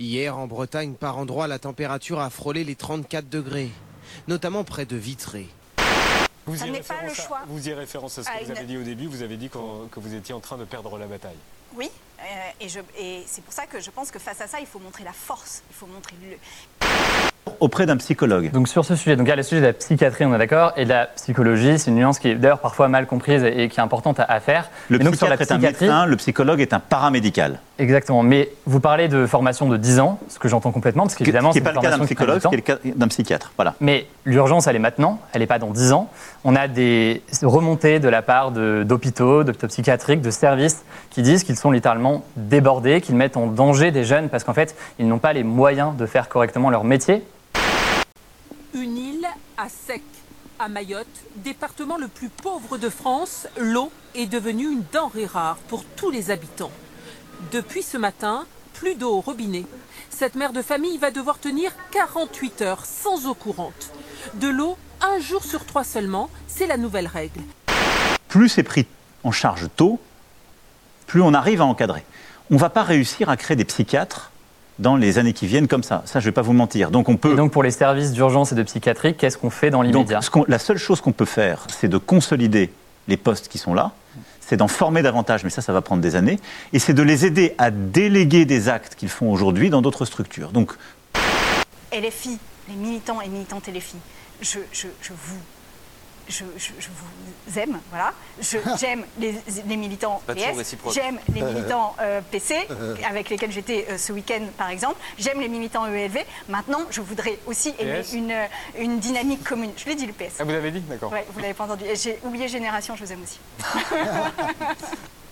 Hier, en Bretagne, par endroits, la température a frôlé les 34 degrés, notamment près de Vitré. Vous Ça y pas référence le à- choix. Vous y référence à ce À que vous une- avez dit au début. Vous avez dit que vous étiez en train de perdre la bataille. Oui, euh, et, je- et c'est pour ça que je pense que face à ça, il faut montrer la force, il faut montrer le... auprès d'un psychologue. Donc sur ce sujet, donc il y a le sujet de la psychiatrie, on est d'accord, et de la psychologie, c'est une nuance qui est d'ailleurs parfois mal comprise et, qui est importante à, à faire. Le sur la psychiatre est un médecin, le psychologue est un paramédical. exactement. Mais vous parlez de formation de 10 ans, ce que j'entends complètement, parce qu'évidemment c'est pas une le cas d'un psychologue, ce qui temps. est le cas d'un psychiatre. Voilà. Mais l'urgence, elle est maintenant, elle n'est pas dans 10 ans. On a des remontées de la part d'hôpitaux, d'hôpitaux psychiatriques, de services qui disent qu'ils sont littéralement débordés, qu'ils mettent en danger des jeunes parce qu'en fait, ils n'ont pas les moyens de faire correctement leur métier. À sec. À Mayotte, département le plus pauvre de France, l'eau est devenue une denrée rare pour tous les habitants. Depuis ce matin, plus d'eau au robinet. Cette mère de famille va devoir tenir 48 heures sans eau courante. De l'eau un jour sur trois seulement, c'est la nouvelle règle. Plus c'est pris en charge tôt, plus on arrive à encadrer. On ne va pas réussir à créer des psychiatres dans les années qui viennent comme ça. Ça, je ne vais pas vous mentir. Donc on peut. Et donc pour les services d'urgence et de psychiatrie, qu'est-ce qu'on fait dans Donc, l'immédiat la seule chose qu'on peut faire, c'est de consolider les postes qui sont là, c'est d'en former davantage, mais ça, ça va prendre des années, et c'est de les aider à déléguer des actes qu'ils font aujourd'hui dans d'autres structures. Donc, Et les filles, les militants et militantes et les filles, je, je, je vous... Je, je- je vous aime, voilà. Je- J'aime les, les militants PS, j'aime les militants euh, PC, avec lesquels j'étais euh, ce week-end par exemple, j'aime les militants ELV. Maintenant, je voudrais aussi aimer une, euh, une dynamique commune. Je l'ai dit le PS. Ah, vous l'avez dit D'accord. Ouais, vous l'avez pas entendu. J'ai oublié Génération, je vous aime aussi.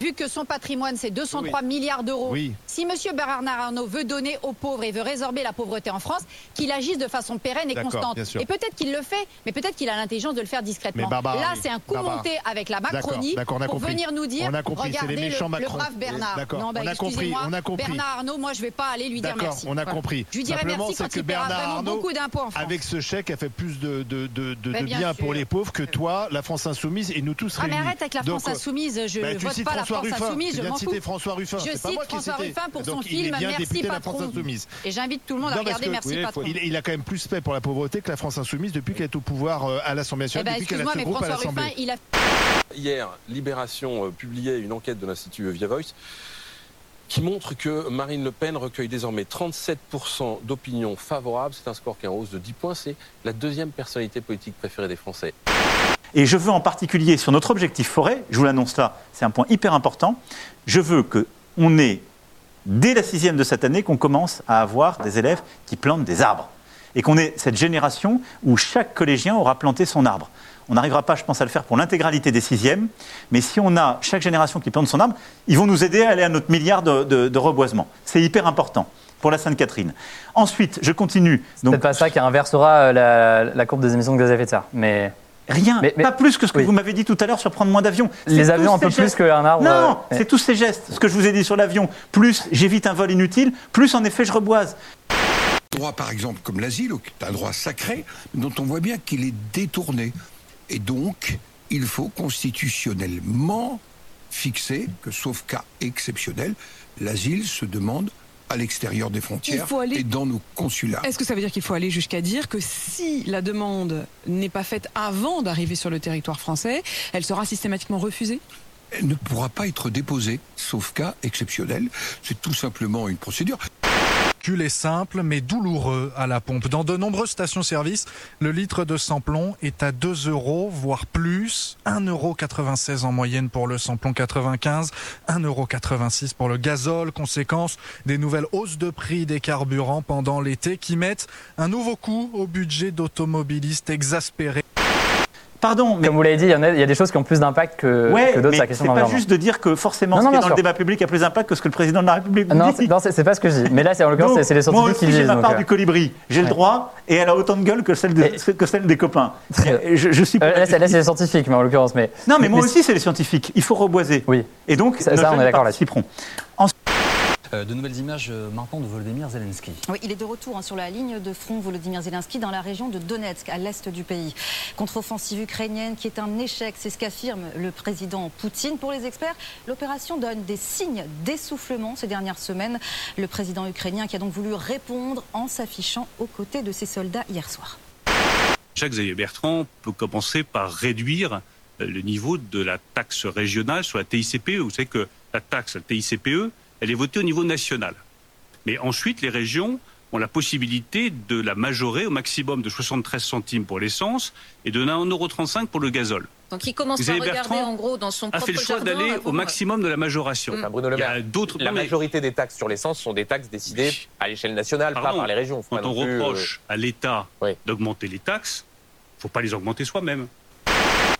Vu que son patrimoine, c'est 203 milliards d'euros, Oui. si M. Bernard Arnault veut donner aux pauvres et veut résorber la pauvreté en France, qu'il agisse de façon pérenne et constante. Et peut-être qu'il le fait, mais peut-être qu'il a l'intelligence de le faire discrètement. Mais Barbara, Là, c'est un coup Barbara. monté avec la Macronie pour compris. venir nous dire On a compris, c'est regardez les méchants le, le brave Bernard. Non, bah, on a compris, excusez-moi, on a compris. Bernard Arnault, moi, je vais pas aller lui dire merci. on a compris. Je lui dirais Simplement, merci quand que il paiera Bernard vraiment Arnault, beaucoup d'impôts en France. Avec ce chèque, a fait plus de, de, de, de- Ben, de bien pour les pauvres que toi, la France Insoumise et nous tous Ah mais arrête avec la Donc, France Insoumise, je bah, tu vote pas la François France Ruffin. Insoumise, Tu je viens m'en de fous. citer François Ruffin. Je cite François. Ruffin pour Donc, son film bien Merci patron. France Insoumise. Et j'invite tout le monde à regarder que- Merci oui, patron. il, il a quand même plus fait pour la pauvreté que la France Insoumise depuis qu'elle est au pouvoir euh, à l'Assemblée Eh nationale, ben, excuse-moi, mais François Ruffin, il a Hier, Libération euh, publiait une enquête de l'Institut Via Voice qui montre que Marine Le Pen recueille désormais 37% d'opinions favorables. C'est un score qui est en hausse de 10 points. C'est la deuxième personnalité politique préférée des Français. et je veux en particulier sur notre objectif forêt, je vous l'annonce là, c'est un point hyper important, je veux qu'on ait, dès la sixième de cette année, qu'on commence à avoir des élèves qui plantent des arbres. Et qu'on ait cette génération où chaque collégien aura planté son arbre. On n'arrivera pas, je pense, à le faire pour l'intégralité des sixièmes, mais si on a chaque génération qui plante son arbre, ils vont nous aider à aller à notre milliard de, de- de reboisement. C'est hyper important pour la Sainte-Catherine. Ensuite, je continue. C'est peut-être pas ça qui inversera euh, la, la courbe des émissions de gaz à effet de serre. Mais Rien, Mais- mais- pas plus que ce que oui. vous m'avez dit tout à l'heure sur prendre moins d'avions. Les avions, un peu plus qu'un arbre, Non, euh, c'est tous ces gestes. Ce que je vous ai dit sur l'avion, plus j'évite un vol inutile, plus en effet je reboise. Droit, par exemple, comme l'asile, qui est un droit sacré, dont on voit bien qu'il est détourné. Et donc, il faut constitutionnellement fixer que, sauf cas exceptionnel, l'asile se demande à l'extérieur des frontières aller- et dans nos consulats. Est-ce que ça veut dire qu'il faut aller jusqu'à dire que si la demande n'est pas faite avant d'arriver sur le territoire français, elle sera systématiquement refusée? Elle ne pourra pas être déposée, sauf cas exceptionnel. C'est tout simplement une procédure. Est simple mais douloureux à la pompe. Dans de nombreuses stations-service, le litre de samplon est à 2 euros, voire plus. 1,96 euros en moyenne pour le samplon 95, 1,86 euros pour le gazole. Conséquence des nouvelles hausses de prix des carburants pendant l'été qui mettent un nouveau coup au budget d'automobilistes exaspérés. Pardon, mais comme vous l'avez dit, il y, a, il y a des choses qui ont plus d'impact que, ouais, que d'autres sur la pas juste de dire que forcément Non, ce non, qui est dans sûr. le débat public a plus d'impact que ce que le président de la République Non, dit. non, c'est pas ce que je dis. Mais là, c'est en l'occurrence, c'est- les moi scientifiques aussi, qui j'ai disent. ma donc, part euh, du colibri, j'ai le droit, et elle a autant de gueule que celle, de- Mais- que celle des copains. Je, je suis Euh, là, c'est les scientifiques, mais en l'occurrence. Mais, Non, mais moi aussi, c'est les scientifiques. Il faut reboiser. Oui. Et donc, Ça- on est d'accord là-dessus. Euh, de nouvelles images euh, maintenant de Volodymyr Zelensky. Oui, il est de retour hein, sur la ligne de front Volodymyr Zelensky dans la région de Donetsk, à l'est du pays. Contre-offensive ukrainienne qui est un échec, c'est ce qu'affirme le président Poutine. Pour les experts, l'opération donne des signes d'essoufflement ces dernières semaines. Le président ukrainien qui a donc voulu répondre en s'affichant aux côtés de ses soldats hier soir. Jacques-Xavier Bertrand peut commencer par réduire euh, le niveau de la taxe régionale sur la TICPE. Vous savez que la taxe, la TICPE, elle est votée au niveau national. Mais ensuite, les régions ont la possibilité de la majorer au maximum de 73 centimes pour l'essence et de 1,35€ pour le gazole. Donc il commence Xavier par regarder Bertrand en gros dans son a propre fait le choix d'aller au maximum de la majoration. Mm. Bruno Le Il y a Maire, d'autres la majorité des taxes sur l'essence sont des taxes décidées à l'échelle nationale, pas par les régions. Quand on plus, euh, reproche à l'État d'augmenter les taxes, il ne faut pas les augmenter soi-même.